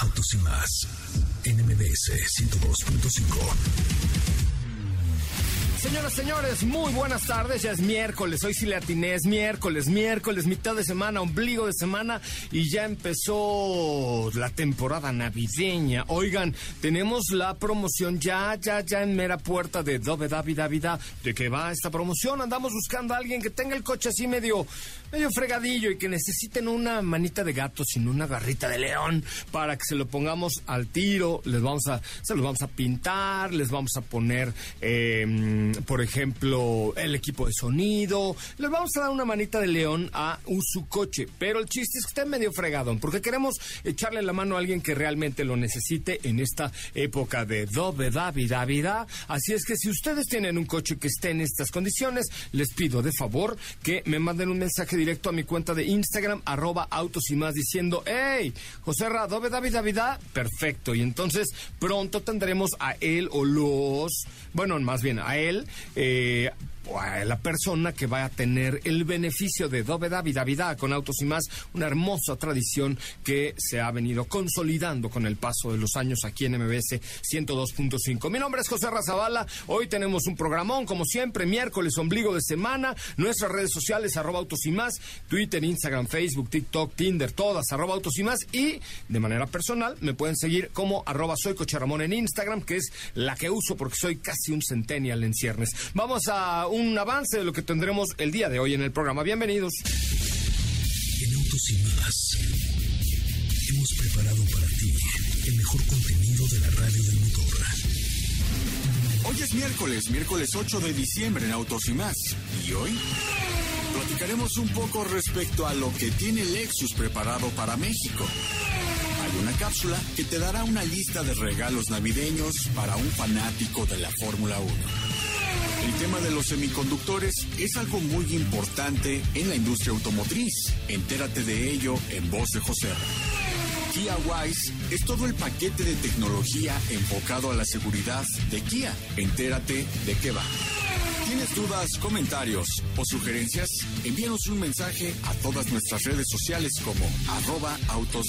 Autos y más. NMBS 102.5. Señoras, señores, muy buenas tardes. Ya es miércoles, hoy sí le atiné, es miércoles, miércoles, mitad de semana, ombligo de semana y ya empezó la temporada navideña. Oigan, tenemos la promoción ya, ya, ya en mera puerta de Dove David Davida. ¿De qué va esta promoción? Andamos buscando a alguien que tenga el coche así medio, medio fregadillo y que necesiten una manita de gato sin una garrita de león para que se lo pongamos al tiro. Les vamos a, se los vamos a pintar, les vamos a poner. Eh, por ejemplo, el equipo de sonido. Les vamos a dar una manita de león a su coche. Pero el chiste es que esté medio fregado, porque queremos echarle la mano a alguien que realmente lo necesite en esta época de doveda, vida, vida. Así es que si ustedes tienen un coche que esté en estas condiciones, les pido de favor que me manden un mensaje directo a mi cuenta de Instagram, arroba autos y más, diciendo, hey, José Ra, doveda, vida, vida. Perfecto. Y entonces pronto tendremos a él o los, bueno, más bien a él eh, la persona que va a tener el beneficio de Doveda Vida con Autos y más, una hermosa tradición que se ha venido consolidando con el paso de los años aquí en MBS 102.5. Mi nombre es José Razabala, hoy tenemos un programón como siempre, miércoles, ombligo de semana, nuestras redes sociales, arroba Autos y más, Twitter, Instagram, Facebook, TikTok, Tinder, todas, arroba Autos y más, y de manera personal me pueden seguir como arroba soy Coche Ramón en Instagram, que es la que uso porque soy casi un centennial en ciernes. Vamos a un avance de lo que tendremos el día de hoy en el programa. Bienvenidos. En Autos y más hemos preparado para ti el mejor contenido de la radio del motor. Hoy es miércoles, miércoles 8 de diciembre en Autos y más. ¿Y hoy? Platicaremos un poco respecto a lo que tiene Lexus preparado para México. Una cápsula que te dará una lista de regalos navideños para un fanático de la Fórmula 1. El tema de los semiconductores es algo muy importante en la industria automotriz. Entérate de ello en voz de José. Kia Wise es todo el paquete de tecnología enfocado a la seguridad de Kia. Entérate de qué va. ¿Tienes dudas, comentarios o sugerencias? Envíanos un mensaje a todas nuestras redes sociales como arroba autos.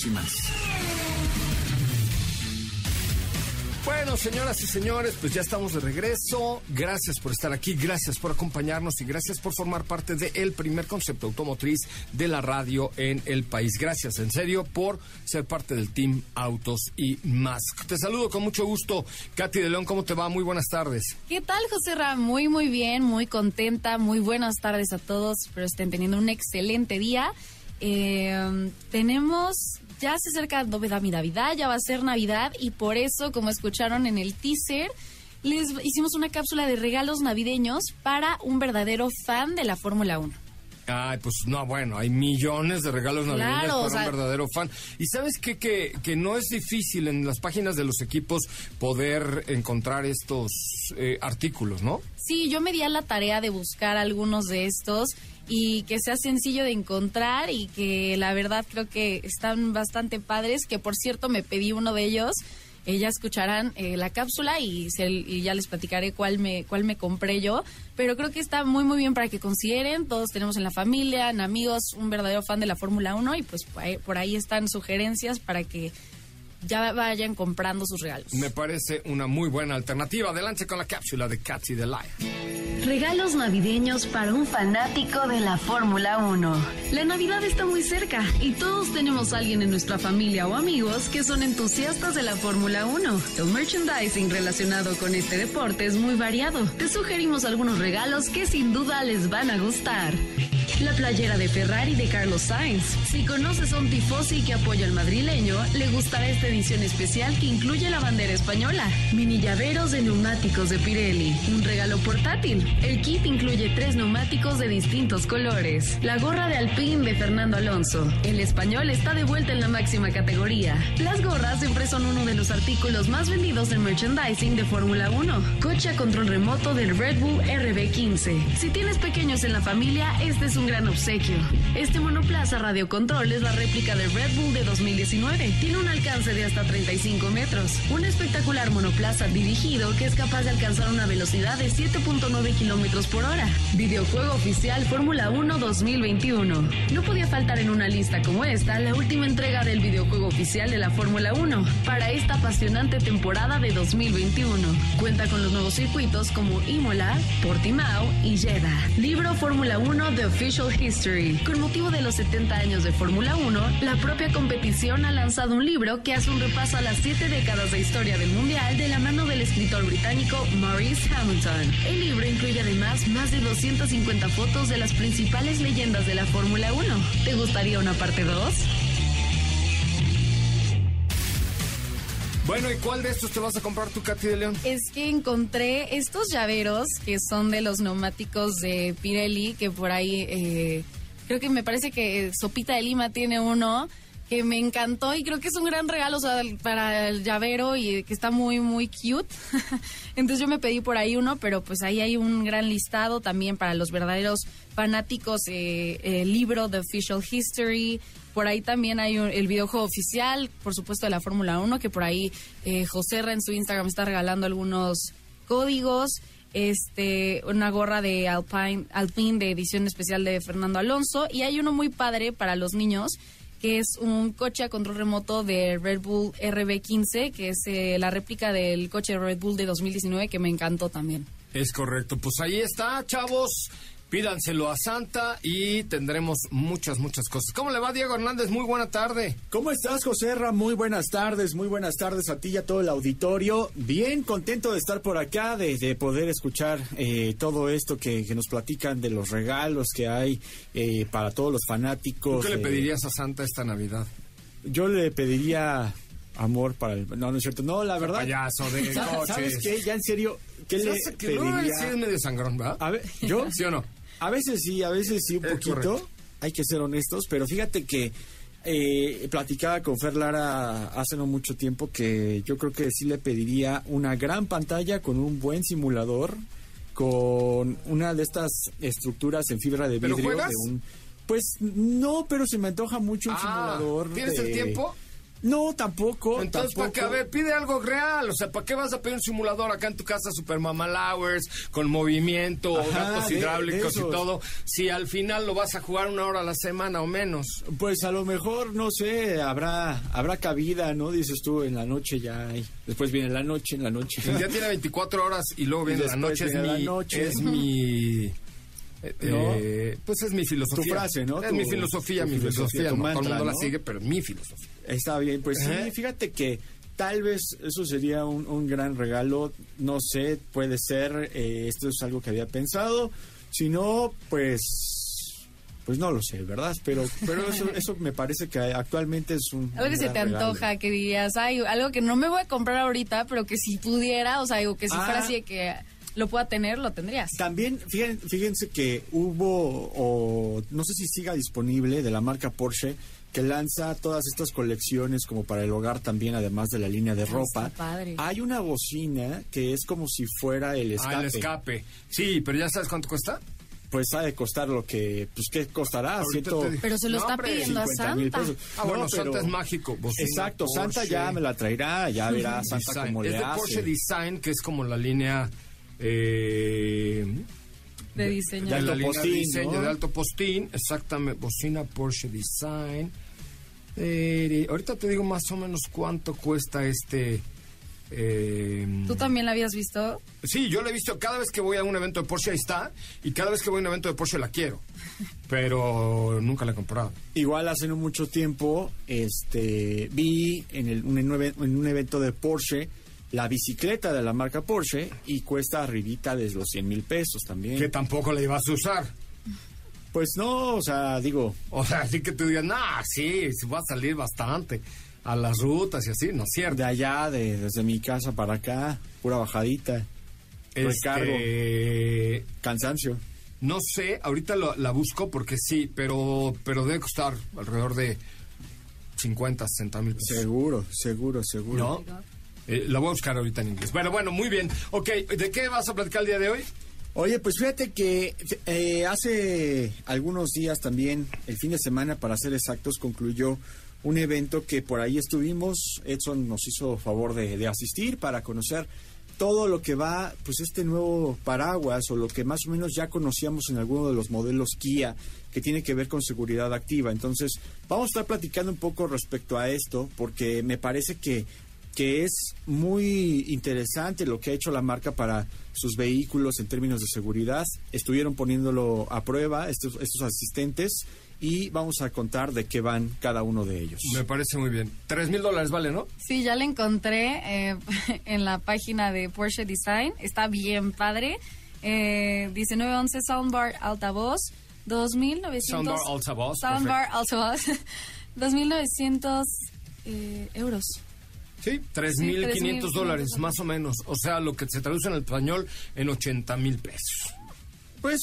Bueno, señoras y señores, pues ya estamos de regreso. Gracias por estar aquí, gracias por acompañarnos y gracias por formar parte del primer concepto automotriz de la radio en el país. Gracias, en serio, por ser parte del Team Autos y más. Te saludo con mucho gusto. Katy de León, ¿cómo te va? Muy buenas tardes. ¿Qué tal, José Ram? Muy, muy bien, muy contenta. Muy buenas tardes a todos. Espero estén teniendo un excelente día. Eh, tenemos ya se acerca mi Navidad, ya va a ser Navidad y por eso, como escucharon en el teaser, les hicimos una cápsula de regalos navideños para un verdadero fan de la Fórmula 1. Ay, pues no, bueno, hay millones de regalos navideños para un verdadero fan. Y sabes qué? Que, que no es difícil en las páginas de los equipos poder encontrar estos eh, artículos, ¿no? Sí, yo me di a la tarea de buscar algunos de estos y que sea sencillo de encontrar y que la verdad creo que están bastante padres, que por cierto me pedí uno de ellos. Eh, ya escucharán eh, la cápsula y, ya les platicaré cuál me, cuál me compré yo. Pero creo que está muy, muy bien para que consideren. Todos tenemos en la familia, en amigos, un verdadero fan de la Fórmula 1 y pues por ahí están sugerencias para que ya vayan comprando sus regalos. Me parece una muy buena alternativa. Adelante con la cápsula de Katy the Lion. Regalos navideños para un fanático de la Fórmula 1. La Navidad está muy cerca y todos tenemos a alguien en nuestra familia o amigos que son entusiastas de la Fórmula 1. El merchandising relacionado con este deporte es muy variado. Te sugerimos algunos regalos que sin duda les van a gustar. La playera de Ferrari de Carlos Sainz. Si conoces a un tifosi que apoya al madrileño, le gustará esta edición especial que incluye la bandera española. Mini llaveros de neumáticos de Pirelli. Un regalo portátil. El kit incluye tres neumáticos de distintos colores. La gorra de Alpine de Fernando Alonso. El español está de vuelta en la máxima categoría. Las gorras siempre son uno de los artículos más vendidos del merchandising de Fórmula 1. Coche a control remoto del Red Bull RB15. Si tienes pequeños en la familia, este es un gran obsequio. Este monoplaza radiocontrol es la réplica del Red Bull de 2019. Tiene un alcance de hasta 35 metros. Un espectacular monoplaza dirigido que es capaz de alcanzar una velocidad de 7.9 kilómetros por hora. Videojuego oficial Fórmula 1 2021. No podía faltar en una lista como esta la última entrega del videojuego oficial de la Fórmula 1 para esta apasionante temporada de 2021. Cuenta con los nuevos circuitos como Imola, Portimao y Jeddah. Libro Fórmula 1 The Official History. Con motivo de los 70 años de Fórmula 1, la propia competición ha lanzado un libro que un repaso a las siete décadas de historia del Mundial de la mano del escritor británico Maurice Hamilton. El libro incluye además más de 250 fotos de las principales leyendas de la Fórmula 1. ¿Te gustaría una parte 2? Bueno, ¿y cuál de estos te vas a comprar tu Katy de León? Es que encontré estos llaveros que son de los neumáticos de Pirelli, que por ahí eh, creo que me parece que Sopita de Lima tiene uno que me encantó y creo que es un gran regalo para el llavero y que está muy, muy cute. Entonces yo me pedí por ahí uno, pero pues ahí hay un gran listado también para los verdaderos fanáticos, eh, el libro The Official History. Por ahí también hay un- el videojuego oficial, por supuesto, de la Fórmula 1, que por ahí eh, José en su Instagram está regalando algunos códigos. Este, una gorra de Alpine, Alpine de edición especial de Fernando Alonso. Y hay uno muy padre para los niños, que es un coche a control remoto de Red Bull RB15, que es eh, la réplica del coche Red Bull de 2019, que me encantó también. Es correcto, pues ahí está, chavos. Pídanselo a Santa y tendremos muchas, muchas cosas. ¿Cómo le va, Diego Hernández? Muy buena tarde. ¿Cómo estás, José Ra? Muy buenas tardes, muy buenas tardes a ti y a todo el auditorio. Bien contento de estar por acá, de, de poder escuchar eh, todo esto que, que nos platican de los regalos que hay eh, para todos los ¿Tú fanáticos. qué le eh, pedirías a Santa esta Navidad? Yo le pediría amor para el... No, no es cierto. No, la verdad... Payaso de ¿Sabes, coches. ¿Sabes qué? Ya en serio, ¿qué le que pediría? sí es medio sangrón, ¿verdad? A ver, ¿yo? ¿Sí o no? A veces sí, a veces sí un Es poquito. correcto. Hay que ser honestos, pero fíjate que eh, platicaba con Fer Lara hace no mucho tiempo que yo creo que sí le pediría una gran pantalla con un buen simulador, con una de estas estructuras en fibra de ¿Pero vidrio. juegas? De un, pues no, pero se me antoja mucho un Ah, simulador. ¿tienes de- el tiempo? No, tampoco. Entonces, ¿para qué? A ver, pide algo real. O sea, ¿para qué vas a pedir un simulador acá en tu casa Super Mama Hours, con movimiento, Ajá, de- hidráulicos de y todo? Si al final lo vas a jugar una hora a la semana o menos. Pues a lo mejor, no sé, habrá habrá cabida, ¿no? Dices tú, en la noche ya hay. Después viene la noche, en la noche. Día tiene 24 horas y luego Y viene la noche. Es viene la mi, noche. es mi ¿No? eh, pues es mi filosofía. Tu frase, ¿no? Es Tu- mi filosofía, mi filosofía, filosofía. tu no todo el mundo la ¿no? sigue, pero es mi filosofía. Está bien, pues Ajá. sí, fíjate que tal vez eso sería un, un gran regalo, no sé, puede ser, eh, esto es algo que había pensado, si no, pues, pues no lo sé, ¿verdad? Pero, pero eso, eso me parece que actualmente es un... Algo que se te regalo. antoja, que dirías, ay, algo que no me voy a comprar ahorita, pero que si pudiera, o sea, digo, que si Ah. fuera así de que lo pueda tener, lo tendrías. También, fíjense, fíjense que hubo, o no sé si siga disponible, de la marca Porsche, que lanza todas estas colecciones como para el hogar también, además de la línea de Ah, ropa. padre. Hay una bocina que es como si fuera el escape. Ah, el escape. Sí, pero ya sabes cuánto cuesta. Pues ha de costar lo que, pues qué costará, te digo. Pero se lo No, está hombre, pidiendo a 50 mil Santa. pesos. Ah, bueno, No, pero- Santa es mágico. bocina Exacto, Santa ya me la traerá, ya verá Santa Design. cómo es le de hace. Porsche Design, que es como la línea eh, De diseño. de de alto la línea de postín, diseño ¿no? de alto postín, exactamente, bocina Porsche Design. Eh, ahorita te digo más o menos cuánto cuesta este Eh, ¿Tú también la habías visto? Sí, yo la he visto cada vez que voy a un evento de Porsche, ahí está. Y cada vez que voy a un evento de Porsche la quiero. Pero nunca la he comprado. Igual hace no mucho tiempo este, vi en, el, un, en un evento de Porsche la bicicleta de la marca Porsche y cuesta arribita de los 100 mil pesos también. Que tampoco la ibas a usar. Pues no, o sea, digo, O sea, así que tú digas, nah, sí, va a salir bastante a las rutas y así, ¿no es cierto? de allá, de, desde mi casa para acá, pura bajadita, recargo, Este, cansancio. no sé, ahorita lo- la busco porque sí, pero, pero debe costar alrededor de 50, 60 mil pesos. Seguro, seguro, seguro. ¿No? Eh, la voy a buscar ahorita en inglés. Bueno, bueno, muy bien. Ok, ¿de qué vas a platicar el día de hoy? Oye, pues fíjate que eh, hace algunos días también, el fin de semana, para ser exactos, concluyó un evento que por ahí estuvimos. Edson nos hizo favor de, de asistir para conocer todo lo que va, pues este nuevo paraguas o lo que más o menos ya conocíamos en alguno de los modelos Kia que tiene que ver con seguridad activa. Entonces, vamos a estar platicando un poco respecto a esto porque me parece que que es muy interesante lo que ha hecho la marca para sus vehículos en términos de seguridad. Estuvieron poniéndolo a prueba estos, estos asistentes y vamos a contar de qué van cada uno de ellos. Me parece muy bien. Tres mil dólares vale, ¿no? Sí, ya la encontré eh, en la página de Porsche Design. Está bien padre. Eh, 1911 Soundbar Altavoz. 2.900... Soundbar Altavoz, Soundbar Altavoz. 2.900 eh, euros. Sí, tres Sí, mil 3,500 quinientos dólares, más o menos. O sea, lo que se traduce en el español en 80 mil pesos. Pues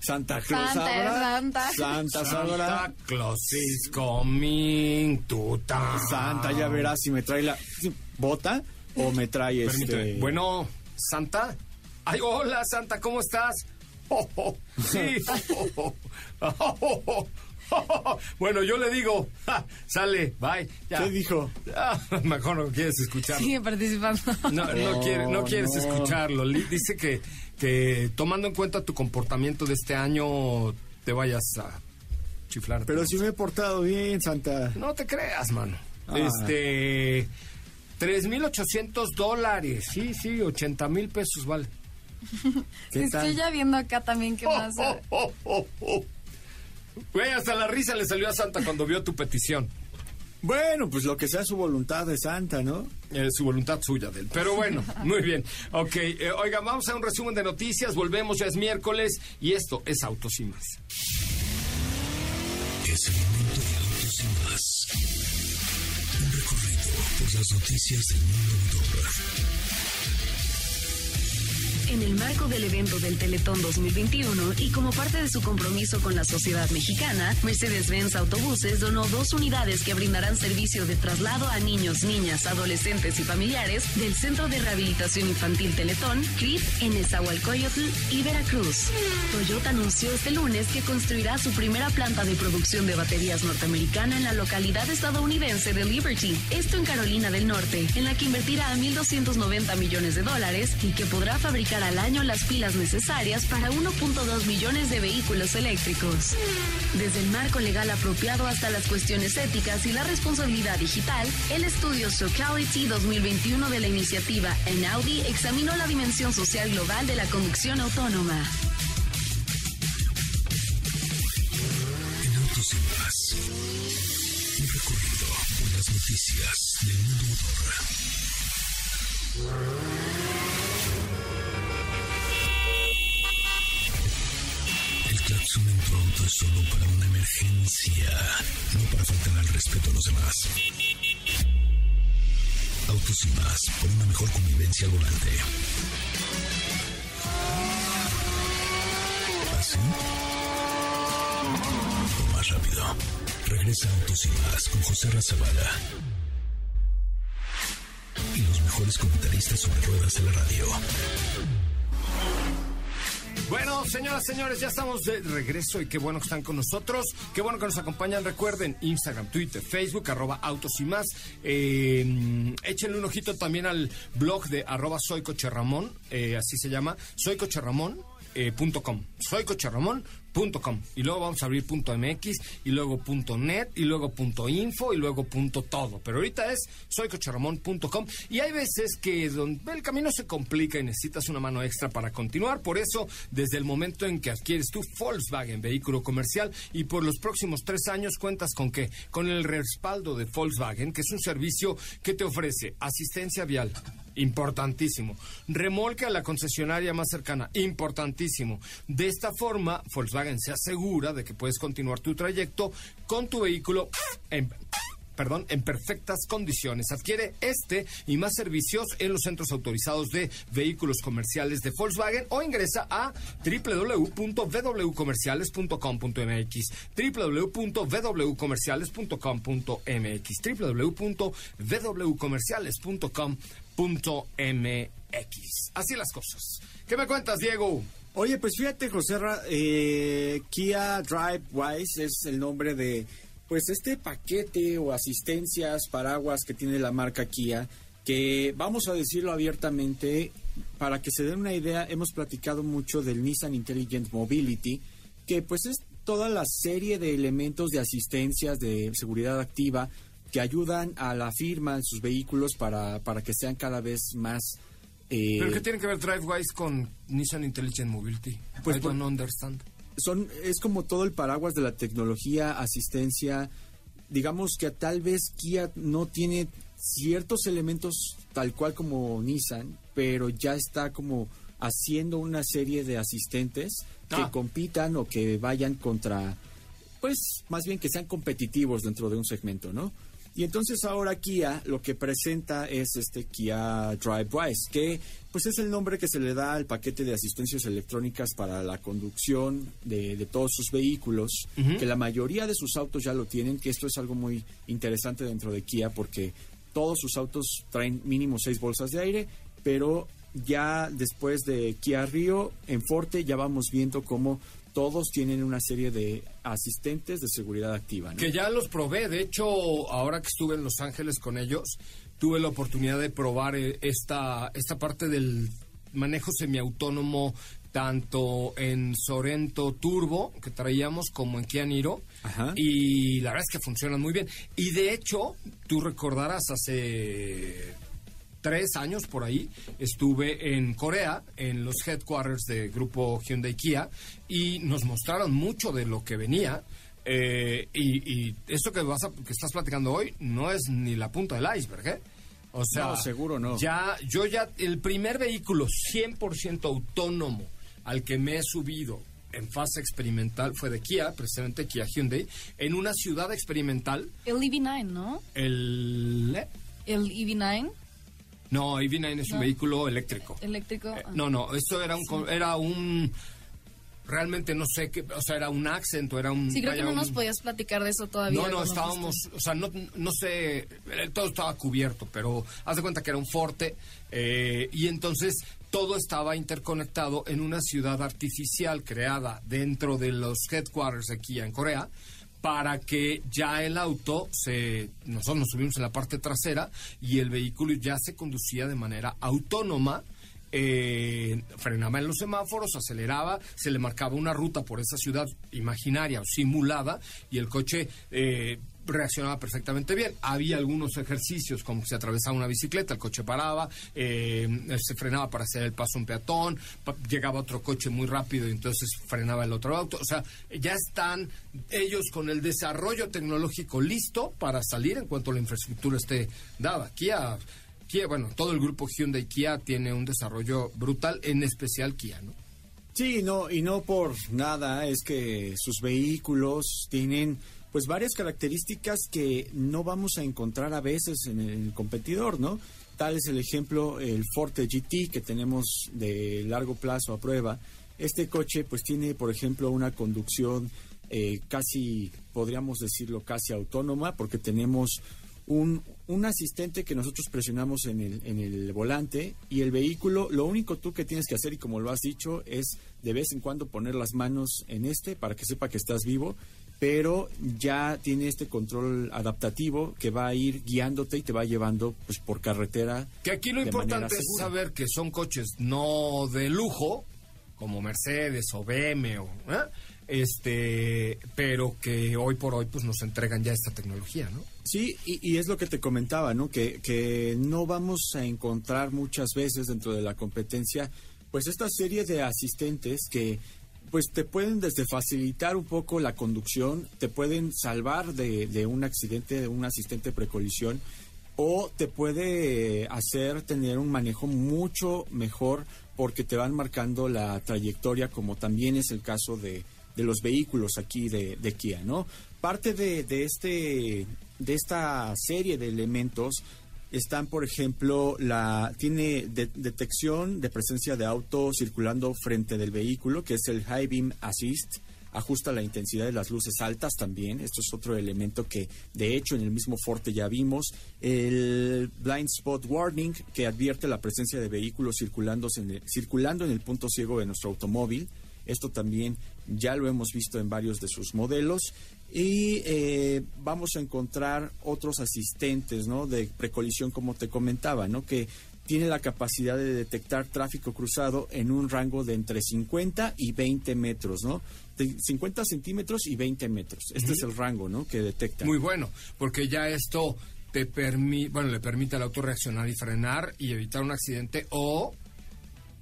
Santa Claus Santa. Santa. Santa sabrá. Santa Claus is coming to town. Santa ya verás si me trae la sí, bota o me trae Permíteme. este Bueno, Santa. Ay, hola, Santa, ¿cómo estás? Oh, oh, sí. Oh, oh, oh, oh, oh, oh. Bueno, yo le digo, ja, sale, bye. Ya. ¿Qué dijo? Ah, mejor no quieres escucharlo. Sigue participando. No, no, quiere- no quieres no. escucharlo. Dice que, que tomando en cuenta tu comportamiento de este año, te vayas a chiflar. Pero si me he portado bien, Santa. No te creas, mano. Ah. Este. 3.800 dólares. Sí, sí, 80 mil pesos vale. ¿Qué Estoy tal? ya viendo acá también qué más. Oh, oh, oh, oh. Güey, hasta la risa le salió a Santa cuando vio tu petición. Bueno, pues lo que sea su voluntad de Santa, ¿no? Es su voluntad suya de él. Pero bueno, muy bien. Ok, eh, oiga, vamos a un resumen de noticias. Volvemos, ya es miércoles y esto es Autos y más. Es el momento de autos y más. Un recorrido por las noticias del mundo motor. En el marco del evento del Teletón 2021 y como parte de su compromiso con la sociedad mexicana, Mercedes-Benz Autobuses donó dos unidades que brindarán servicio de traslado a niños, niñas, adolescentes y familiares del Centro de Rehabilitación Infantil Teletón, CRIP, en Nezahualcóyotl y Veracruz. Toyota anunció este lunes que construirá su primera planta de producción de baterías norteamericana en la localidad estadounidense de Liberty, esto en Carolina del Norte, en la que invertirá 1.290 millones de dólares y que podrá fabricar al año las pilas necesarias para 1.2 millones de vehículos eléctricos. Desde el marco legal apropiado hasta las cuestiones éticas y la responsabilidad digital, el estudio Sociality 2021 de la iniciativa en Audi examinó la dimensión social global de la conducción autónoma. En y más. Recorrido por las noticias del mundo motor. Pronto es solo para una emergencia, no para faltar al respeto a los demás. Autos y más, por una mejor convivencia al volante. ¿Así? O más rápido. Regresa Autos y más con José Razabala. Y los mejores comentaristas sobre ruedas de la radio. Bueno, señoras, señores, ya estamos de regreso y qué bueno que están con nosotros. Qué bueno que nos acompañan. Recuerden, Instagram, Twitter, Facebook, arroba autos y más. Eh, échenle un ojito también al blog de arroba soycocherramón, eh, así se llama, soycocherramón. Eh. Soycocherramón.com. Punto .com y luego vamos a abrir punto .mx y luego punto .net y luego punto .info y luego punto .todo. Pero ahorita es soycocheramón.com y hay veces que donde el camino se complica y necesitas una mano extra para continuar. Por eso, desde el momento en que adquieres tu Volkswagen vehículo comercial y por los próximos tres años cuentas con que con el respaldo de Volkswagen, que es un servicio que te ofrece asistencia vial importantísimo. Remolque a la concesionaria más cercana, importantísimo. De esta forma, Volkswagen se asegura de que puedes continuar tu trayecto con tu vehículo en perdón, en perfectas condiciones. Adquiere este y más servicios en los centros autorizados de vehículos comerciales de Volkswagen o ingresa a www.wcomerciales.com.mx www.wcomerciales.com.mx www.wcomerciales.com.mx Así las cosas. ¿Qué me cuentas, Diego? Oye, pues fíjate, José, eh, Kia Drive Wise es el nombre de pues este paquete o asistencias, paraguas que tiene la marca Kia, que vamos a decirlo abiertamente, para que se den una idea, hemos platicado mucho del Nissan Intelligent Mobility, que pues es toda la serie de elementos de asistencias de seguridad activa que ayudan a la firma en sus vehículos para, para que sean cada vez más... Eh, ¿Pero qué tiene que ver DriveWise con Nissan Intelligent Mobility? Pues I don't understand son es como todo el paraguas de la tecnología, asistencia. Digamos que tal vez Kia no tiene ciertos elementos tal cual como Nissan, pero ya está como haciendo una serie de asistentes que ah. compitan o que vayan contra, pues más bien que sean competitivos dentro de un segmento, ¿no? Y entonces ahora Kia lo que presenta es este Kia DriveWise, que pues es el nombre que se le da al paquete de asistencias electrónicas para la conducción de, todos sus vehículos, que la mayoría de sus autos ya lo tienen, que esto es algo muy interesante dentro de Kia porque todos sus autos traen mínimo seis bolsas de aire, pero ya después de Kia Rio en Forte ya vamos viendo cómo todos tienen una serie de asistentes de seguridad activa. Que ya los probé. De hecho, ahora que estuve en Los Ángeles con ellos, tuve la oportunidad de probar eh, esta, esta parte del manejo semiautónomo tanto en Sorento Turbo que traíamos como en Kia Niro y la verdad es que funcionan muy bien y de hecho tú recordarás hace tres años por ahí, estuve en Corea, en los headquarters de grupo Hyundai Kia, y nos mostraron mucho de lo que venía. Eh, y, esto que, vas que estás platicando hoy no es ni la punta del iceberg, ¿eh? O sea, seguro no. Ya, yo ya, el primer vehículo 100% autónomo al que me he subido en fase experimental fue de Kia, precisamente Kia Hyundai, en una ciudad experimental. El EV9, ¿no? El... ¿eh? El EV9. No, EV9 es un vehículo eléctrico. ¿Eléctrico? Eh, no, no, esto era un, era un realmente no sé qué, o sea, era un acento, era un... Sí, creo que no nos podías platicar de eso todavía. No, no, estábamos, o sea, no, no sé, eh, todo estaba cubierto, pero haz de cuenta que era un forte eh, y entonces todo estaba interconectado en una ciudad artificial creada dentro de los headquarters aquí en Corea para que ya el auto se nosotros nos subimos en la parte trasera y el vehículo ya se conducía de manera autónoma eh, frenaba en los semáforos, aceleraba, se le marcaba una ruta por esa ciudad imaginaria o simulada y el coche eh, reaccionaba perfectamente bien. Había algunos ejercicios, como que se atravesaba una bicicleta, el coche paraba, eh, se frenaba para hacer el paso un peatón, llegaba otro coche muy rápido y entonces frenaba el otro auto. O sea, ya están ellos con el desarrollo tecnológico listo para salir en cuanto la infraestructura esté dada. Kia, Kia bueno, todo el grupo Hyundai Kia tiene un desarrollo brutal, en especial Kia, ¿no? Sí, no, y no por nada, es que sus vehículos tienen pues varias características que no vamos a encontrar a veces en el competidor, ¿no? Tal es el ejemplo el Forte GT que tenemos de largo plazo a prueba. Este coche pues tiene, por ejemplo, una conducción eh, casi, podríamos decirlo, casi autónoma, porque tenemos un, un, asistente que nosotros presionamos en el, en el volante y el vehículo, lo único tú que tienes que hacer, y como lo has dicho, es de vez en cuando poner las manos en este para que sepa que estás vivo pero ya tiene este control adaptativo que va a ir guiándote y te va llevando pues por carretera. Que aquí lo importante es saber que son coches no de lujo, como Mercedes o BM o ¿eh? este, pero que hoy por hoy pues nos entregan ya esta tecnología, ¿no? Sí, y, y es lo que te comentaba, ¿no? Que, que no vamos a encontrar muchas veces dentro de la competencia, pues esta serie de asistentes que pues te pueden desde facilitar un poco la conducción, te pueden salvar de, un accidente, de un asistente precolisión, o te puede hacer tener un manejo mucho mejor porque te van marcando la trayectoria, como también es el caso de, de los vehículos aquí de, de Kia, ¿no? Parte de, de, este, de esta serie de elementos están, por ejemplo, la tiene de- detección de presencia de auto circulando frente del vehículo, que es el High Beam Assist. Ajusta la intensidad de las luces altas también. Esto es otro elemento que, de hecho, en el mismo Forte ya vimos. El Blind Spot Warning, que advierte la presencia de vehículos circulando en el, circulando en el punto ciego de nuestro automóvil. Esto también ya lo hemos visto en varios de sus modelos. Y eh, vamos a encontrar otros asistentes ¿no? de precolisión, como te comentaba, ¿no? que tiene la capacidad de detectar tráfico cruzado en un rango de entre 50 y 20 metros, ¿no? De 50 centímetros y 20 metros. Este es el rango, ¿no? Que detecta. Muy bueno, porque ya esto te permite, bueno, le permite al auto reaccionar y frenar y evitar un accidente o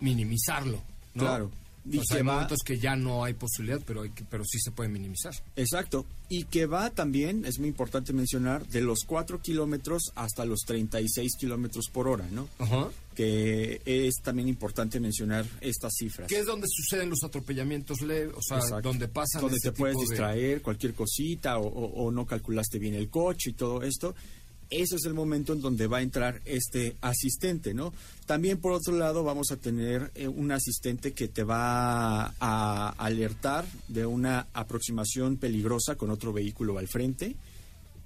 minimizarlo, ¿no? Claro. Y O sea, hay va- momentos que ya no hay posibilidad, pero hay que, pero sí se puede minimizar. Exacto. Y que va también, es muy importante mencionar, de los 4 kilómetros hasta los 36 kilómetros por hora, ¿no? Ajá. Que es también importante mencionar estas cifras. Que es donde suceden los atropellamientos leves, o sea, Exacto. donde pasan donde te puedes tipo de- distraer cualquier cosita o, o- o no calculaste bien el coche y todo esto ese es el momento en donde va a entrar este asistente, ¿no? También por otro lado vamos a tener eh, un asistente que te va a alertar de una aproximación peligrosa con otro vehículo al frente.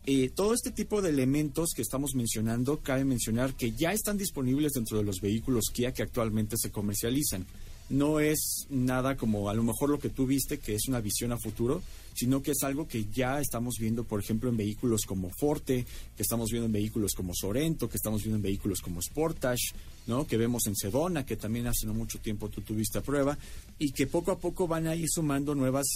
Eh, todo este tipo de elementos que estamos mencionando, cabe mencionar que ya están disponibles dentro de los vehículos Kia que actualmente se comercializan. No es nada como a lo mejor lo que tú viste, que es una visión a futuro, sino que es algo que ya estamos viendo, por ejemplo, en vehículos como Forte, que estamos viendo en vehículos como Sorento, que estamos viendo en vehículos como Sportage, ¿no? que vemos en Sedona, que también hace no mucho tiempo tú tuviste a prueba, y que poco a poco van a ir sumando nuevas,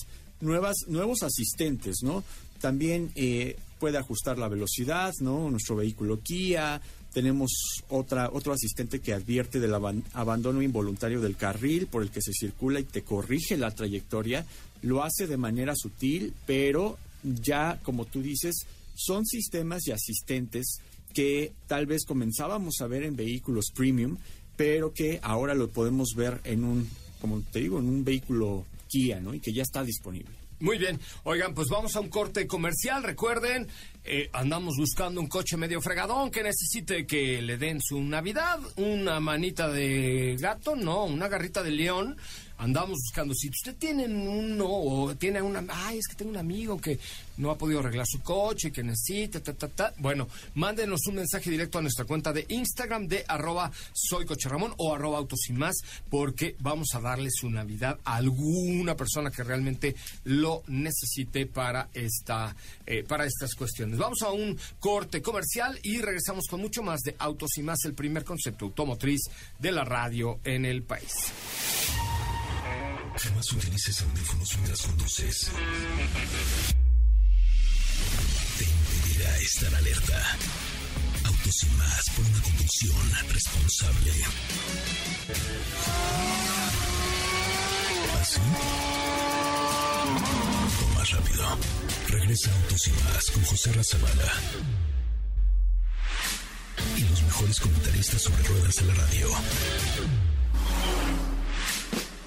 nuevas, nuevos asistentes, ¿no? También eh, puede ajustar la velocidad, ¿no? Nuestro vehículo Kia, tenemos otra, otro asistente que advierte del aban- abandono involuntario del carril por el que se circula y te corrige la trayectoria. Lo hace de manera sutil, pero ya, como tú dices, son sistemas y asistentes que tal vez comenzábamos a ver en vehículos premium, pero que ahora lo podemos ver en un, como te digo, en un vehículo Kia, ¿no? Y que ya está disponible. Muy bien. Oigan, pues vamos a un corte comercial. Recuerden, eh, andamos buscando un coche medio fregadón que necesite que le den su Navidad, una manita de gato, no, una garrita de león. Andamos buscando. Si usted tiene uno o tiene una. Ay, es que tengo un amigo que no ha podido arreglar su coche, que necesita, ta, ta, ta. Bueno, mándenos un mensaje directo a nuestra cuenta de Instagram de arroba soy coche Ramón o arroba porque vamos a darle su Navidad a alguna persona que realmente lo necesite para esta eh, para estas cuestiones. Vamos a un corte comercial y regresamos con mucho más de Autos y más, el primer concepto automotriz de la radio en el país. Jamás utilices audífonos mientras conduces. Te impedirá estar alerta. Autos y más por una conducción responsable. ¿Así? O más rápido. Regresa Autos y más con José Razabala. Y los mejores comentaristas sobre ruedas de la radio.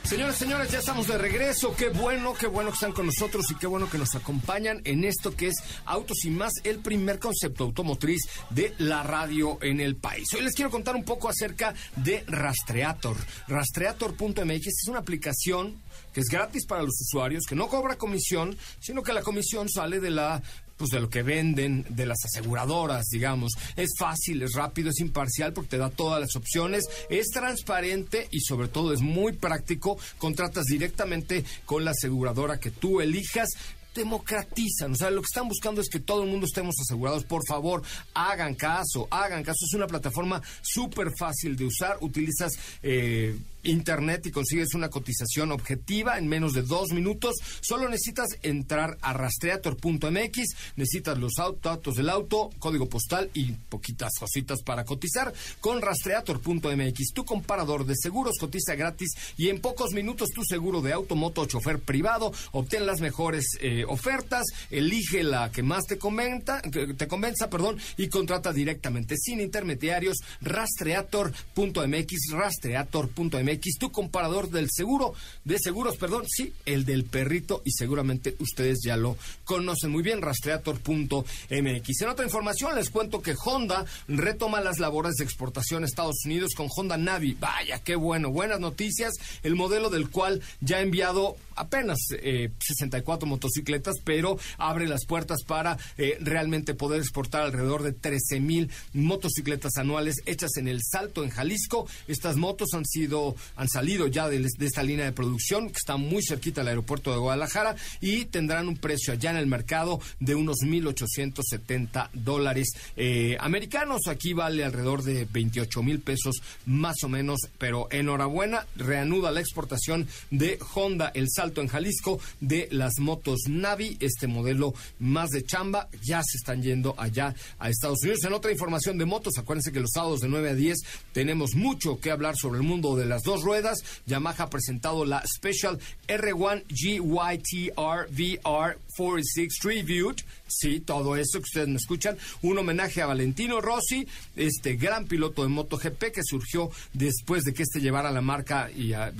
Señores, señores, ya estamos de regreso. Qué bueno, qué bueno que están con nosotros y qué bueno que nos acompañan en esto que es Autos y más, el primer concepto automotriz de la radio en el país. Hoy les quiero contar un poco acerca de Rastreator. Rastreator.mx es una aplicación que es gratis para los usuarios, que no cobra comisión, sino que la comisión sale de la pues de lo que venden de las aseguradoras, digamos. Es fácil, es rápido, es imparcial porque te da todas las opciones, es transparente y sobre todo es muy práctico. Contratas directamente con la aseguradora que tú elijas democratizan, o sea, lo que están buscando es que todo el mundo estemos asegurados. Por favor, hagan caso, hagan caso. Es una plataforma súper fácil de usar. Utilizas eh, internet y consigues una cotización objetiva en menos de dos minutos. Solo necesitas entrar a rastreator.mx, necesitas los datos del auto, código postal y poquitas cositas para cotizar. Con rastreator.mx, tu comparador de seguros cotiza gratis y en pocos minutos tu seguro de auto, moto o chofer privado. Obtén las mejores eh, ofertas, elige la que más te comenta, te convenza, perdón, y contrata directamente sin intermediarios. Rastreator.mx, rastreator.mx, tu comparador del seguro, de seguros, perdón, sí, el del perrito y seguramente ustedes ya lo conocen muy bien, rastreator.mx. En otra información les cuento que Honda retoma las labores de exportación a Estados Unidos con Honda Navi. Vaya, qué bueno, buenas noticias. El modelo del cual ya ha enviado apenas 64 eh, motocicletas, pero abre las puertas para eh, realmente poder exportar alrededor de 13 mil motocicletas anuales hechas en el Salto, en Jalisco. Estas motos han sido, han salido ya de, esta línea de producción que está muy cerquita del aeropuerto de Guadalajara y tendrán un precio allá en el mercado de unos 1.870 dólares eh, americanos. Aquí vale alrededor de 28 mil pesos más o menos, pero enhorabuena, reanuda la exportación de Honda El Salto en Jalisco de las motos Navi, este modelo más de chamba, ya se están yendo allá a Estados Unidos. En otra información de motos, acuérdense que los sábados de 9 a 10 tenemos mucho que hablar sobre el mundo de las dos ruedas. Yamaha ha presentado la Special R1 GYTR VR 46 Tribute Sí, todo eso que ustedes me escuchan. Un homenaje a Valentino Rossi, este gran piloto de MotoGP que surgió después de que este llevara la marca y a,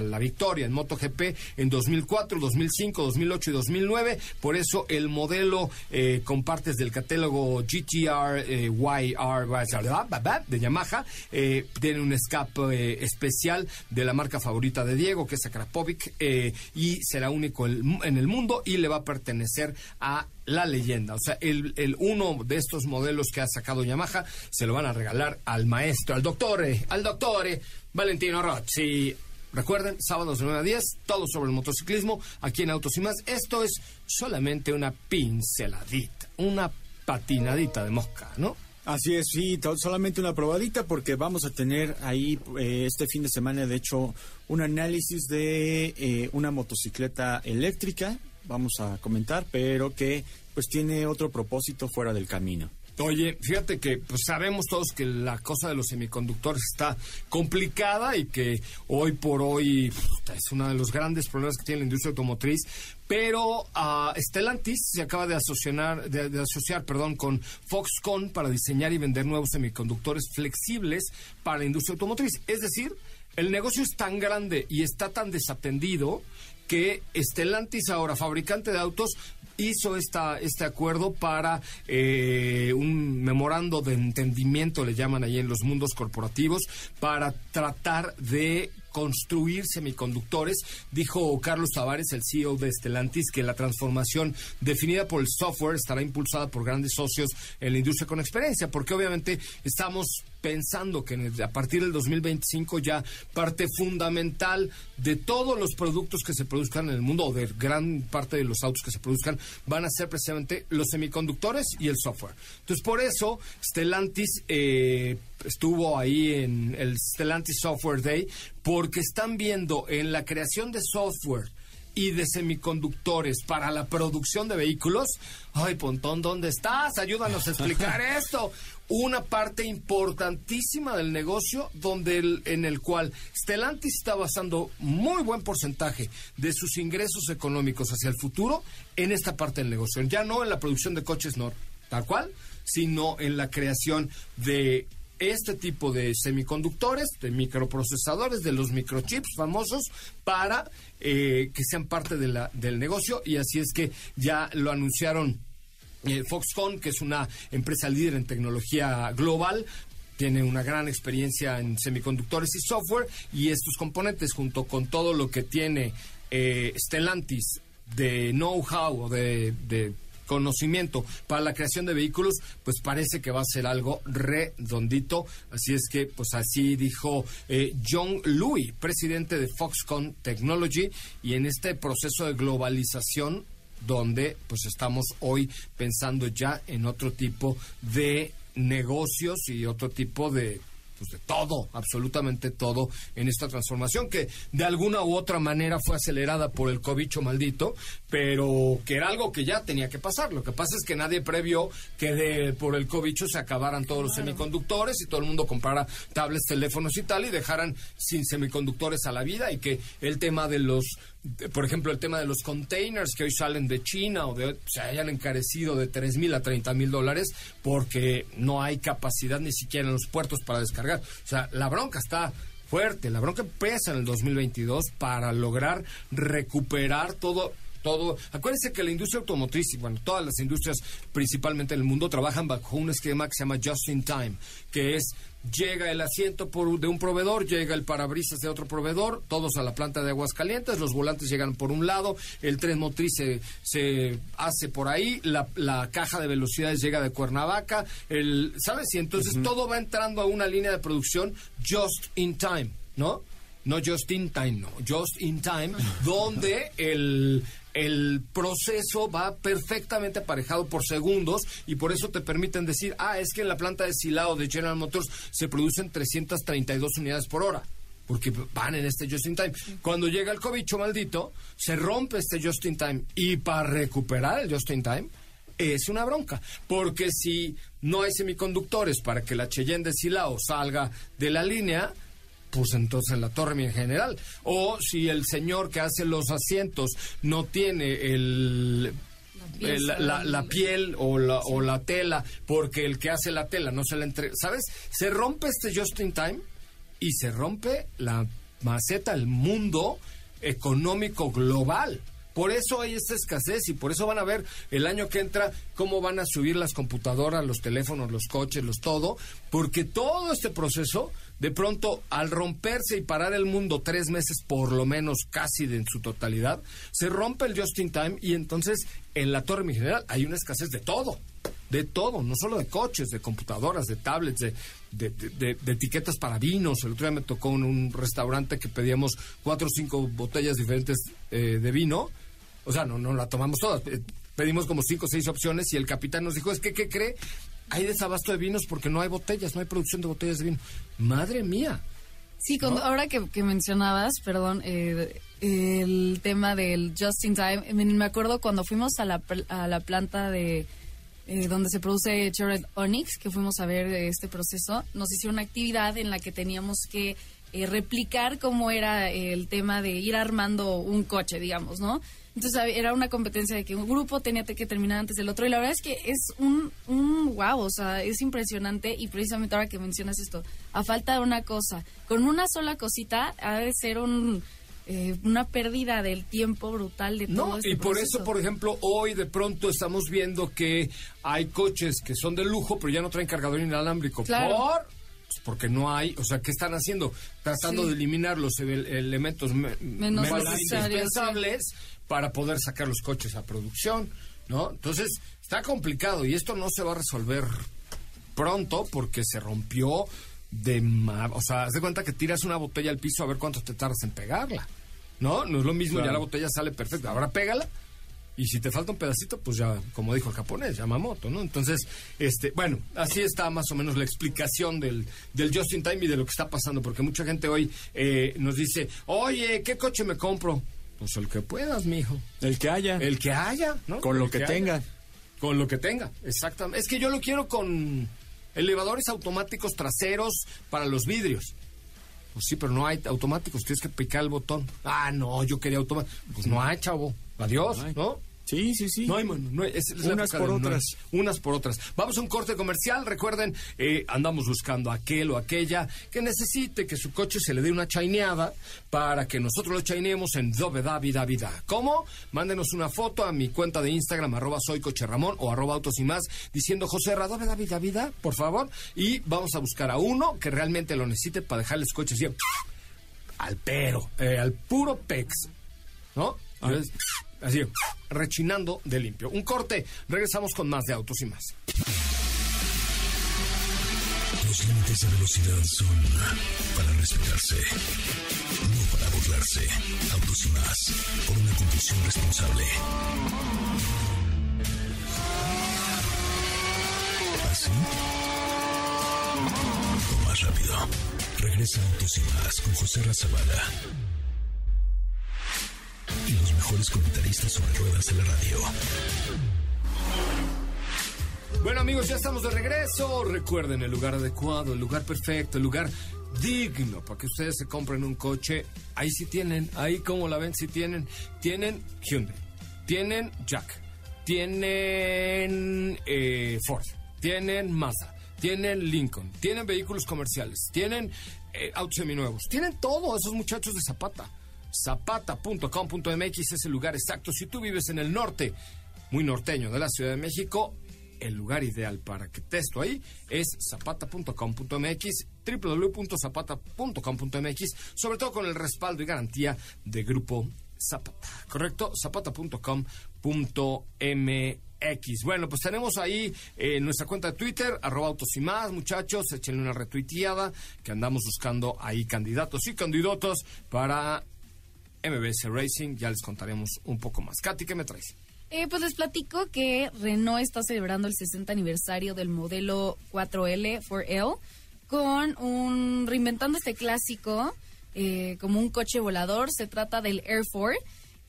la victoria en MotoGP en 2004, 2005, 2008 y 2009. Por eso el modelo eh, con partes del catálogo GTR eh, YR de Yamaha eh, tiene un escape especial de la marca favorita de Diego, que es Akrapovic, y será único en el mundo y le va a a la leyenda. O sea, el, el, uno de estos modelos que ha sacado Yamaha se lo van a regalar al maestro, al doctore, al doctore Valentino Rossi. Recuerden, sábados de 9 a 10, todo sobre el motociclismo, aquí en Autos y Más. Esto es solamente una pinceladita, una patinadita de mosca, ¿no? Así es, sí, solamente una probadita porque vamos a tener ahí eh, este fin de semana, de hecho, un análisis de eh, una motocicleta eléctrica vamos a comentar, pero que pues tiene otro propósito fuera del camino. Oye, fíjate que pues sabemos todos que la cosa de los semiconductores está complicada y que hoy por hoy es uno de los grandes problemas que tiene la industria automotriz, pero uh, Stellantis se acaba de asociar, de, asociar perdón, con Foxconn para diseñar y vender nuevos semiconductores flexibles para la industria automotriz. Es decir, el negocio es tan grande y está tan desatendido que Stellantis, ahora fabricante de autos, hizo esta, este acuerdo para eh, un memorando de entendimiento, le llaman ahí en los mundos corporativos, para tratar de construir semiconductores. Dijo Carlos Tavares, el CEO de Stellantis, que la transformación definida por el software estará impulsada por grandes socios en la industria con experiencia, porque obviamente estamos pensando que a partir del 2025 ya parte fundamental de todos los productos que se produzcan en el mundo o de gran parte de los autos que se produzcan van a ser precisamente los semiconductores y el software. Entonces por eso Stellantis eh, estuvo ahí en el Stellantis Software Day porque están viendo en la creación de software y de semiconductores para la producción de vehículos. Ay, Pontón, ¿dónde estás? Ayúdanos a explicar esto una parte importantísima del negocio donde el, en el cual Stellantis está basando muy buen porcentaje de sus ingresos económicos hacia el futuro en esta parte del negocio. Ya no en la producción de coches no tal cual, sino en la creación de este tipo de semiconductores, de microprocesadores, de los microchips famosos, para eh, que sean parte de del negocio. Y así es que ya lo anunciaron eh, Foxconn, que es una empresa líder en tecnología global, tiene una gran experiencia en semiconductores y software y estos componentes junto con todo lo que tiene eh, Stellantis de know-how o de, conocimiento para la creación de vehículos, pues parece que va a ser algo redondito. Así es que, pues así dijo eh, John Louis, presidente de Foxconn Technology, y en este proceso de globalización donde pues estamos hoy pensando ya en otro tipo de negocios y otro tipo de pues de todo, absolutamente todo en esta transformación que de alguna u otra manera fue acelerada por el cobicho maldito, pero que era algo que ya tenía que pasar. Lo que pasa es que nadie previó que de, por el cobicho se acabaran todos los semiconductores y todo el mundo comprara tablets, teléfonos y tal y dejaran sin semiconductores a la vida y que el tema de los por ejemplo, el tema de los containers que hoy salen de China o de, se hayan encarecido de 3 mil a 30 mil dólares porque no hay capacidad ni siquiera en los puertos para descargar. O sea, la bronca está fuerte, la bronca pesa en el 2022 para lograr recuperar todo todo. Acuérdense que la industria automotriz y bueno, todas las industrias principalmente en el mundo trabajan bajo un esquema que se llama just in time, que es llega el asiento por, de un proveedor, llega el parabrisas de otro proveedor, todos a la planta de aguas calientes, los volantes llegan por un lado, el tren motriz se, se hace por ahí, la, la, caja de velocidades llega de Cuernavaca, el, ¿sabes? Y entonces todo va entrando a una línea de producción just in time, ¿no? No just in time, no, just in time, donde el el proceso va perfectamente aparejado por segundos y por eso te permiten decir, ah, es que en la planta de Silao de General Motors se producen 332 unidades por hora. Porque van en este just in time. Cuando llega el cobicho maldito, se rompe este just in time. Y para recuperar el just in time, es una bronca. Porque si no hay semiconductores para que la Cheyenne de Silao salga de la línea, pues entonces la torre en general. O si el señor que hace los asientos no tiene el la, piel o la, o la tela, porque el que hace la tela no se la entrega, ¿sabes? Se rompe este just in time y se rompe la maceta, el mundo económico global. Por eso hay esta escasez y por eso van a ver el año que entra cómo van a subir las computadoras, los teléfonos, los coches, los todo, porque todo este proceso de pronto al romperse y parar el mundo tres meses por lo menos casi de en su totalidad, se rompe el just in time y entonces en la torre mi general hay una escasez de todo, de todo, no solo de coches, de computadoras, de tablets, de, etiquetas para vinos. El otro día me tocó en un restaurante que pedíamos cuatro o cinco botellas diferentes eh, de vino. O sea, no, no la tomamos todas. Eh, pedimos como cinco o seis opciones y el capitán nos dijo, es que, ¿qué cree? Hay desabasto de vinos porque no hay botellas, no hay producción de botellas de vino. Madre mía. Sí, ahora que, mencionabas, perdón, eh, el tema del just in time, me acuerdo cuando fuimos a la, a la planta de eh, donde se produce Chevrolet Onyx, que fuimos a ver este proceso, nos hicieron una actividad en la que teníamos que eh, replicar cómo era el tema de ir armando un coche, digamos, ¿no? Entonces era una competencia de que un grupo tenía que terminar antes del otro. Y la verdad es que es un, un wow, o sea, es impresionante. Y precisamente ahora que mencionas esto, a falta de una cosa, con una sola cosita ha de ser un... Eh, una pérdida del tiempo brutal de todo no, este y por eso por ejemplo hoy de pronto estamos viendo que hay coches que son de lujo pero ya no traen cargador inalámbrico por pues, porque no hay, o sea, ¿qué están haciendo? Tratando de eliminar los elementos menos, indispensables para poder sacar los coches a producción, ¿no? Entonces, está complicado y esto no se va a resolver pronto porque se rompió de... O sea, haz de cuenta que tiras una botella al piso a ver cuánto te tardas en pegarla, ¿no? No es lo mismo, ya la botella sale perfecta. Ahora pégala y si te falta un pedacito, pues ya, como dijo el japonés, Yamamoto, ¿no? Entonces, este, bueno, así está más o menos la explicación del, del Just in Time y de lo que está pasando, porque mucha gente hoy eh, nos dice, oye, ¿qué coche me compro? Pues el que puedas, mijo. El que haya. El que haya, ¿no? Con lo que, tenga. Con lo que tenga, exactamente. Es que yo lo quiero con elevadores automáticos traseros para los vidrios. Pues sí, pero no hay automáticos, tienes que picar el botón. Ah, no, yo quería automático. Pues no hay, chavo. Adiós, ¿no? Sí, sí, sí. No hay, no es, unas por otras. unas por otras. Vamos a un corte comercial. Recuerden, eh, andamos buscando a aquel o aquella que necesite que su coche se le dé una chaineada para que nosotros lo chaineemos en Doveda Vida Vida. ¿Cómo? Mándenos una foto a mi cuenta de Instagram, arroba soy coche Ramón o arroba autos y más, diciendo José Doveda Vida Vida, por favor. Y vamos a buscar a uno que realmente lo necesite para dejarles coches así al pero, eh, al puro pex. ¿No? Ah. Así, rechinando de limpio. Un corte, regresamos con más de autos y más. Los límites de velocidad son para respetarse, no para burlarse. Autos y más, por una conducción responsable. ¿Así? más rápido. Regresa Autos y Más con José Razabala. Y los mejores comentaristas sobre ruedas de la radio. Bueno amigos, ya estamos de regreso. Recuerden el lugar adecuado, el lugar perfecto, el lugar digno para que ustedes se compren un coche. Ahí sí tienen, ahí como la ven, sí tienen. Tienen Hyundai, tienen Jack, tienen eh, Ford, tienen Mazda, tienen Lincoln, tienen vehículos comerciales, tienen eh, autos seminuevos, tienen todo esos muchachos de Zapata. Zapata.com.mx es el lugar exacto. Si tú vives en el norte, muy norteño de la Ciudad de México, el lugar ideal para que te esto ahí es zapata.com.mx, www.zapata.com.mx, sobre todo con el respaldo y garantía de Grupo Zapata, ¿correcto? zapata.com.mx. Bueno, pues tenemos ahí eh, nuestra cuenta de Twitter, arroba autos y más, muchachos, échenle una retuiteada, que andamos buscando ahí candidatos y candidatos para MBS Racing, ya les contaremos un poco más. Katy, ¿qué me traes? Eh, pues les platico que Renault está celebrando el 60 aniversario del modelo 4L 4L con un reinventando este clásico eh, como un coche volador. Se trata del Air 4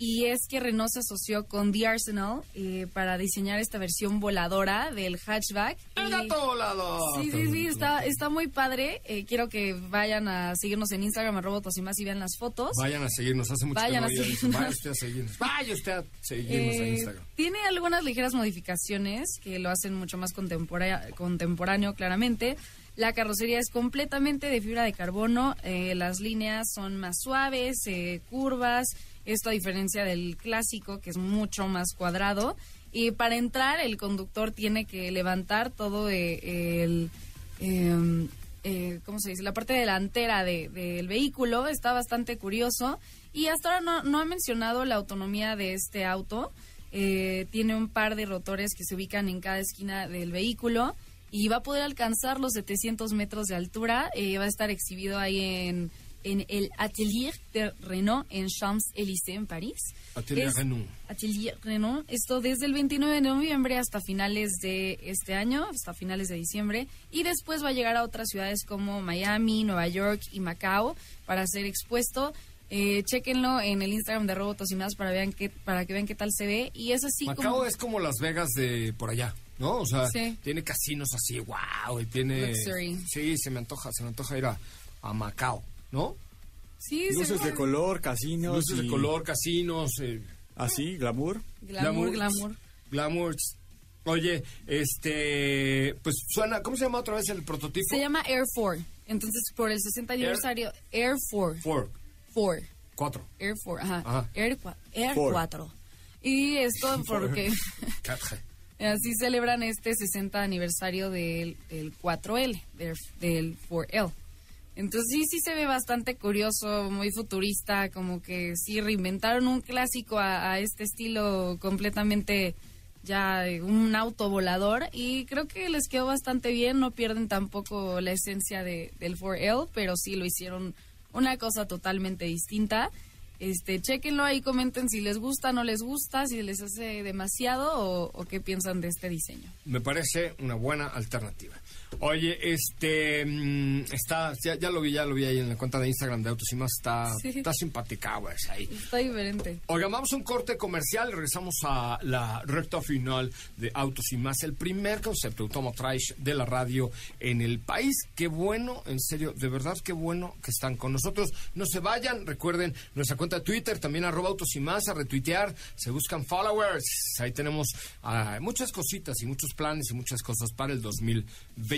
y es que Renault se asoció con The Arsenal eh, para diseñar esta versión voladora del hatchback. ¡El gato volador! Sí, sí, sí, está, está muy padre. Eh, quiero que vayan a seguirnos en Instagram, arroba Autos y más, y vean las fotos. Vayan a seguirnos, hace mucho Vayan que a no seguirnos. Vaya usted a seguirnos. Vaya usted a seguirnos en Eh, Instagram. Tiene algunas ligeras modificaciones que lo hacen mucho más contemporáneo, claramente. La carrocería es completamente de fibra de carbono, eh, las líneas son más suaves, eh, curvas, esto a diferencia del clásico que es mucho más cuadrado. Y para entrar el conductor tiene que levantar todo eh, el... em, eh, ¿Cómo se dice? La parte delantera de- del vehículo está bastante curioso. Y hasta ahora no, no he mencionado la autonomía de este auto. Eh, tiene un par de rotores que se ubican en cada esquina del vehículo y va a poder alcanzar los 700 metros de altura. Eh, va a estar exhibido ahí en, en el Atelier de Renault en Champs-Élysées, en París. Atelier Es- Renault. Atelier Renault. Esto desde el 29 de noviembre hasta finales de este año, hasta finales de diciembre. Y después va a llegar a otras ciudades como Miami, Nueva York y Macao para ser expuesto. Eh, chéquenlo en el Instagram de Robotos y más para, vean qué, para que vean qué tal se ve. Y es así Macao como... es como Las Vegas de por allá, ¿no? O sea, Sí. tiene casinos así, wow, y tiene... Luxury. Sí, se me antoja, se me antoja ir a, a Macao, ¿no? Sí, Luces de color, casinos. Luces de y- color, casinos, eh, Así, glamour. Glamour, glamour. Glamour. Oye, este, pues suena, ¿cómo se llama otra vez el prototipo? Se llama Air 4. Entonces, por el 60 aniversario, Air 4. Four, 4. cuatro. Air 4, ajá. Ajá. Air, Air Four. 4. Y esto porque así celebran este 60 aniversario del, del 4L, del, del 4L. Entonces sí, sí se ve bastante curioso, muy futurista, como que sí reinventaron un clásico a, este estilo completamente ya eh, un auto volador y creo que les quedó bastante bien, no pierden tampoco la esencia de, del 4L, pero sí lo hicieron una cosa totalmente distinta. Este, chéquenlo ahí, comenten si les gusta, no les gusta, si les hace demasiado o, o qué piensan de este diseño. Me parece una buena alternativa. Oye, este mm, está, ya, ya lo vi, ya lo vi ahí en la cuenta de Instagram de Autos y más, está, Sí. está simpática, güey, ahí. Está diferente. Oigan, vamos a un corte comercial, regresamos a la recta final de Autos y más, el primer concepto automotriz de la radio en el país. Qué bueno, en serio, de verdad, qué bueno que están con nosotros. No se vayan, recuerden nuestra cuenta de Twitter, también arroba Autos y más, a retuitear, se buscan followers. Ahí tenemos ah, muchas cositas y muchos planes y muchas cosas para el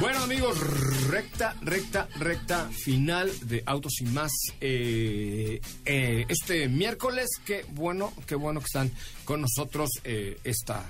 Bueno amigos, recta, recta, recta final de Autos y más eh, eh, este miércoles. Qué bueno, qué bueno que están con nosotros eh, esta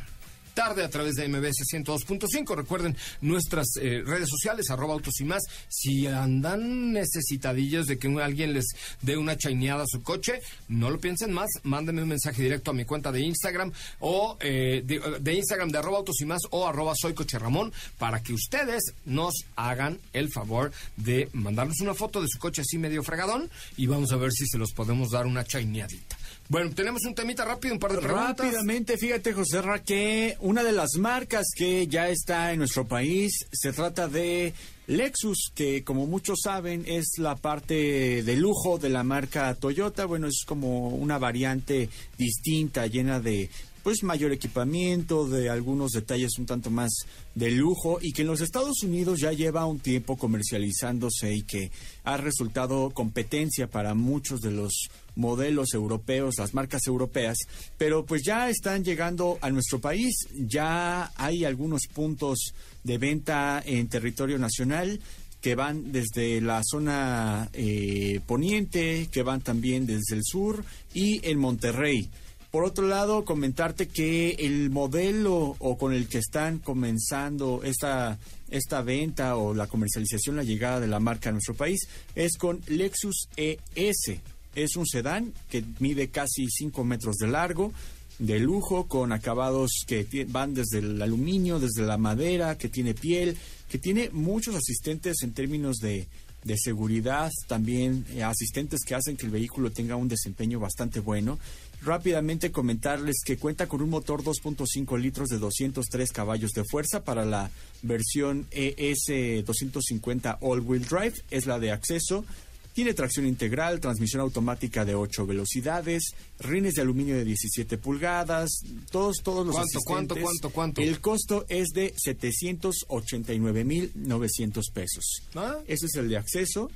tarde a través de MBS 102.5. Recuerden nuestras eh, redes sociales, arroba autos y más. Si andan necesitadillos de que alguien les dé una chaineada a su coche, no lo piensen más. Mándenme un mensaje directo a mi cuenta de Instagram o eh, de, de Instagram de arroba autos y más o arroba soy coche Ramón para que ustedes nos hagan el favor de mandarnos una foto de su coche así medio fregadón y vamos a ver si se los podemos dar una chaineadita. Bueno, tenemos un temita rápido, un par de preguntas. Rápidamente, fíjate, José Ra, que una de las marcas que ya está en nuestro país se trata de Lexus, que como muchos saben es la parte de lujo de la marca Toyota. Bueno, es como una variante distinta, llena de pues mayor equipamiento, de algunos detalles un tanto más de lujo y que en los Estados Unidos ya lleva un tiempo comercializándose y que ha resultado competencia para muchos de los modelos europeos, las marcas europeas, pero pues ya están llegando a nuestro país, ya hay algunos puntos de venta en territorio nacional que van desde la zona eh, poniente, que van también desde el sur y en Monterrey. Por otro lado, comentarte que el modelo o con el que están comenzando esta, esta venta o la comercialización, la llegada de la marca a nuestro país, es con Lexus ES. Es un sedán que mide casi 5 metros de largo, de lujo, con acabados que van desde el aluminio, desde la madera, que tiene piel, que tiene muchos asistentes en términos de, de seguridad, también eh, asistentes que hacen que el vehículo tenga un desempeño bastante bueno. Rápidamente comentarles que cuenta con un motor 2.5 litros de 203 caballos de fuerza para la versión ES 250 All-Wheel Drive, es la de acceso. Tiene tracción integral, transmisión automática de 8 velocidades, rines de aluminio de 17 pulgadas, todos, todos los ¿Cuánto, cuánto, cuánto, cuánto? El costo es de 789,900 pesos. Ah. Ese es el de acceso.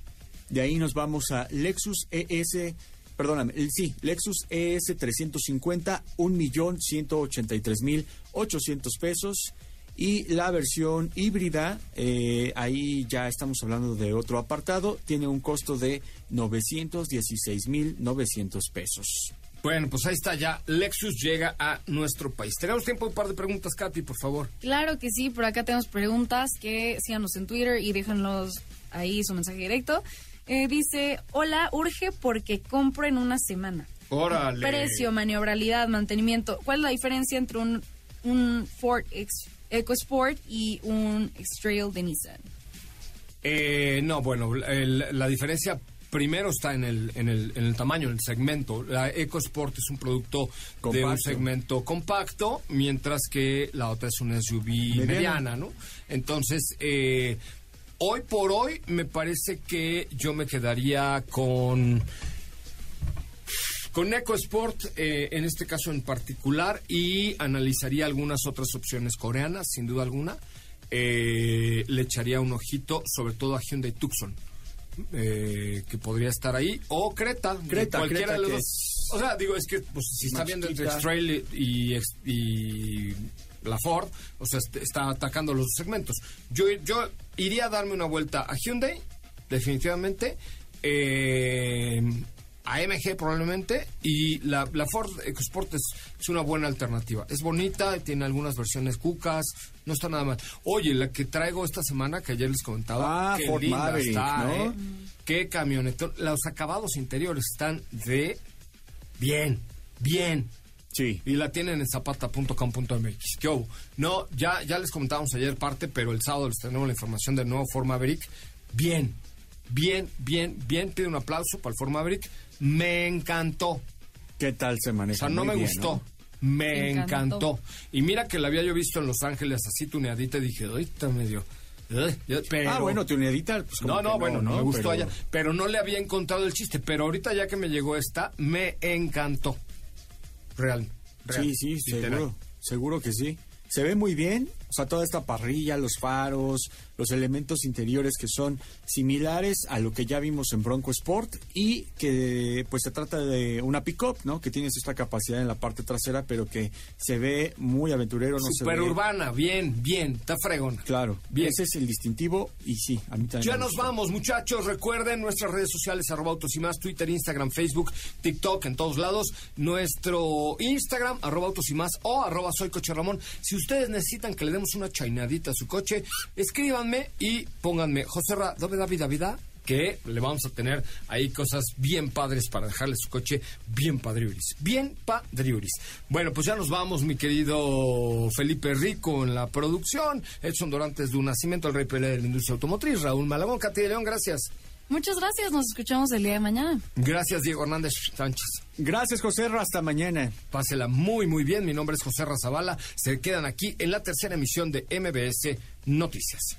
De ahí nos vamos a Lexus ES, perdóname, el- sí, Lexus ES 350, 1.183.800 pesos. Y la versión híbrida, eh, ahí ya estamos hablando de otro apartado, tiene un costo de 916.900 pesos. Bueno, pues ahí está ya. Lexus llega a nuestro país. Tenemos tiempo de un par de preguntas, Katy, por favor. Claro que sí, por acá tenemos preguntas que síganos en Twitter y déjanos ahí su mensaje directo. Eh, dice, hola, urge porque compro en una semana. Órale. Precio, maniobrabilidad, mantenimiento. ¿Cuál es la diferencia entre un, un Ford Ex- EcoSport y un X-Trail de Nissan? Eh, no, bueno, el- la diferencia primero está en el, en, el, en el tamaño, en el segmento. La EcoSport es un producto de un Compacto. segmento compacto, mientras que la otra es una SUV mediana, Mediana. ¿no? Entonces, eh, hoy por hoy me parece que yo me quedaría con... Con EcoSport, eh, en este caso en particular, y analizaría algunas otras opciones coreanas, sin duda alguna. Eh, le echaría un ojito, sobre todo a Hyundai Tucson, eh, que podría estar ahí, o Creta, Creta, cualquiera Creta, de los que dos. O sea, digo, es que pues, si está viendo entre. X-Trail y, la Ford, o sea, est- está atacando los dos segmentos. Yo, yo iría a darme una vuelta a Hyundai, definitivamente. eh, a MG probablemente y la, la Ford EcoSport es, es una buena alternativa. Es bonita, tiene algunas versiones cucas, no está nada mal. Oye, la que traigo esta semana que ayer les comentaba, Ah, qué Ford linda Maverick, está, ¿no? ¿eh? Qué camionetón. Los acabados interiores están de bien, bien. Sí. Y la tienen en zapata.com.mx. ¿Qué hubo? No, ya, ya les comentábamos ayer parte, pero el sábado les tenemos la información del nuevo Ford Maverick. Bien, bien, bien, bien. Pido un aplauso para el Ford Maverick. Me encantó. ¿Qué tal se maneja? O sea, no Muy me bien, gustó. ¿no? Me Me encantó. encantó. Y mira que la había yo visto en Los Ángeles así tuneadita y dije, ahorita medio. Eh", ya- pero- Ah, bueno, tu unidita, pues no, no, bueno, no, me gustó Pero- allá. Pero no le había encontrado el chiste. Pero ahorita ya que me llegó esta, me encantó. Real. real, Sí, sí, literal. seguro, seguro que sí. Se ve muy bien, O sea, toda esta parrilla, los faros, los elementos interiores que son similares a lo que ya vimos en Bronco Sport y que pues se trata de una pick-up, ¿no? Que tiene esta capacidad en la parte trasera, pero que se ve muy aventurero, no Super se ve... urbana, bien, bien, está fregón. Claro, Bien. ese es el distintivo y sí, a mí también. Ya nos vamos, muchachos. Recuerden nuestras redes sociales, arroba autos y más, Twitter, Instagram, Facebook, TikTok, en todos lados. Nuestro Instagram, arroba autos y más, o arroba soy coche Ramón. Si ustedes necesitan que le demos una chainadita a su coche, escríbanme y pónganme José Ra, David, David, David, que le vamos a tener ahí cosas bien padres para dejarle su coche bien padriuris. Bien padriuris. Bueno, pues ya nos vamos, mi querido Felipe Rico en la producción. Edson Dorantes de un nacimiento, el rey Pelé de la industria automotriz. Raúl Malagón, Katy de León, gracias. Muchas gracias, nos escuchamos el día de mañana. Gracias, Diego Hernández Sánchez. Gracias, José. Ra, Hasta mañana. Pásela muy, muy bien. Mi nombre es José Razabala. Se quedan aquí en la tercera emisión de MBS Noticias.